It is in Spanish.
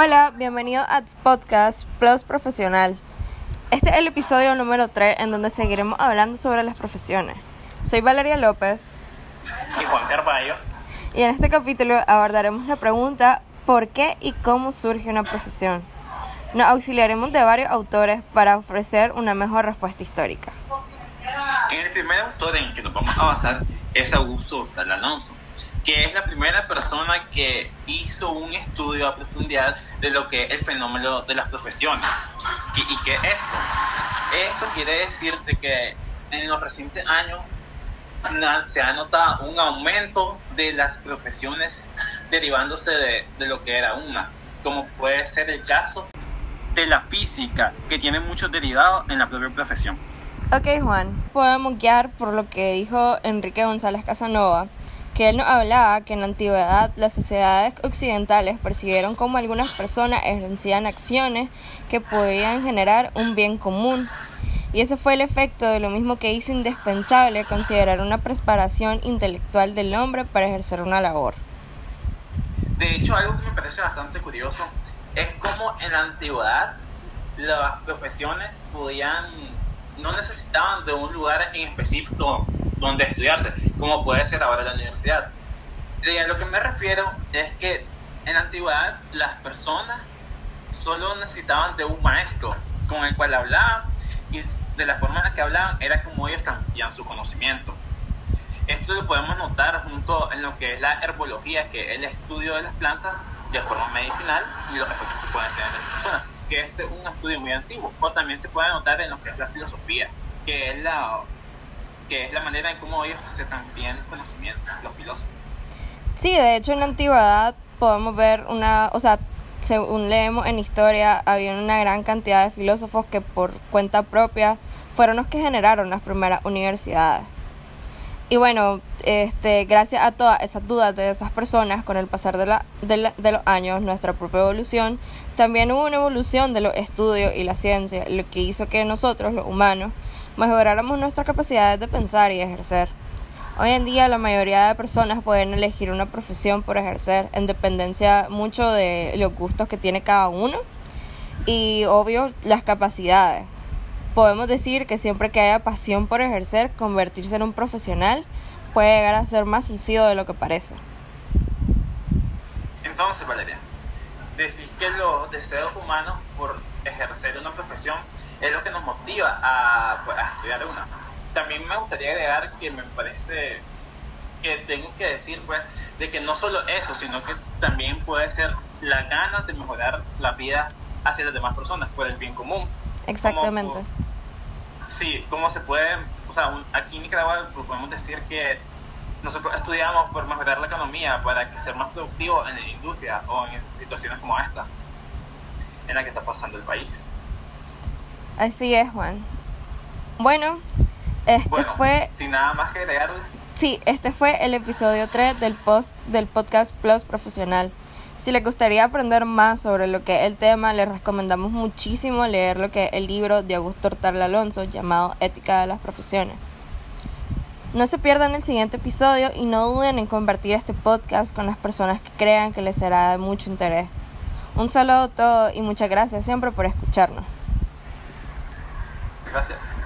Hola, bienvenido a Podcast Plus Profesional. Este es el episodio número 3 en donde seguiremos hablando sobre las profesiones. Soy Valeria López. Y Juan Carballo. Y en este capítulo abordaremos la pregunta ¿por qué y cómo surge una profesión? Nos auxiliaremos de varios autores para ofrecer una mejor respuesta histórica. En el primer autor en que nos vamos a basar es Augusto Hortal Alonso, que es la primera persona que hizo un estudio a profundidad de lo que es el fenómeno de las profesiones. ¿Y, qué es esto? Esto quiere decir que en los recientes años se ha notado un aumento de las profesiones derivándose de, de lo que era una, como puede ser el caso de la física, que tiene muchos derivados en la propia profesión. Ok, Juan, podemos guiar por lo que dijo Enrique González Casanova, que él nos hablaba que en la antigüedad las sociedades occidentales percibieron como algunas personas ejercían acciones que podían generar un bien común. Y ese fue el efecto de lo mismo que hizo indispensable considerar una preparación intelectual del hombre para ejercer una labor. De hecho, algo que me parece bastante curioso es como en la antigüedad las profesiones podían no necesitaban de un lugar en específico donde estudiarse, como puede ser ahora la universidad. Y a lo que me refiero es que en la antigüedad las personas solo necesitaban de un maestro con el cual hablaban y de la forma en la que hablaban era como ellos transmitían su conocimiento. Esto lo podemos notar junto en lo que es la herbología, que es el estudio de las plantas de forma medicinal y los efectos que pueden tener en las personas que este es un estudio muy antiguo. O también se puede notar en lo que es la filosofía, que es la, que es la manera en cómo ellos se transfieren conocimiento, los filósofos. Sí, de hecho en la antigüedad podemos ver una, o sea, según leemos en historia, había una gran cantidad de filósofos que por cuenta propia fueron los que generaron las primeras universidades. Y bueno, este, gracias a todas esas dudas de esas personas, con el pasar de, la, de, de, los años, nuestra propia evolución, también hubo una evolución de los estudios y la ciencia, lo que hizo que nosotros, los humanos, mejoráramos nuestras capacidades de pensar y ejercer. Hoy en día la mayoría de personas pueden elegir una profesión por ejercer, en dependencia mucho de los gustos que tiene cada uno y obvio las capacidades podemos decir que siempre que haya pasión por ejercer, convertirse en un profesional puede llegar a ser más sencillo de lo que parece. Entonces, Valeria, decís que los deseos humanos por ejercer una profesión es lo que nos motiva a, pues, a estudiar una. También me gustaría agregar que me parece que tengo que decir, pues, de que no solo eso, sino que también puede ser la gana de mejorar la vida hacia las demás personas por el bien común. Exactamente. Sí, cómo se puede, o sea, aquí en Nicaragua podemos decir que nosotros estudiamos por mejorar la economía para que ser más productivos en la industria o en situaciones como esta en la que está pasando el país. Así es, Juan. Bueno, este fue... Sin nada más que agregar. Sí, este fue el episodio 3 del, post, del podcast Plus Profesional. Si les gustaría aprender más sobre lo que es el tema, les recomendamos muchísimo leer lo que es el libro de Augusto Hortal Alonso llamado Ética de las Profesiones. No se pierdan el siguiente episodio y no duden en compartir este podcast con las personas que crean que les será de mucho interés. Un saludo a todos y muchas gracias siempre por escucharnos. Gracias.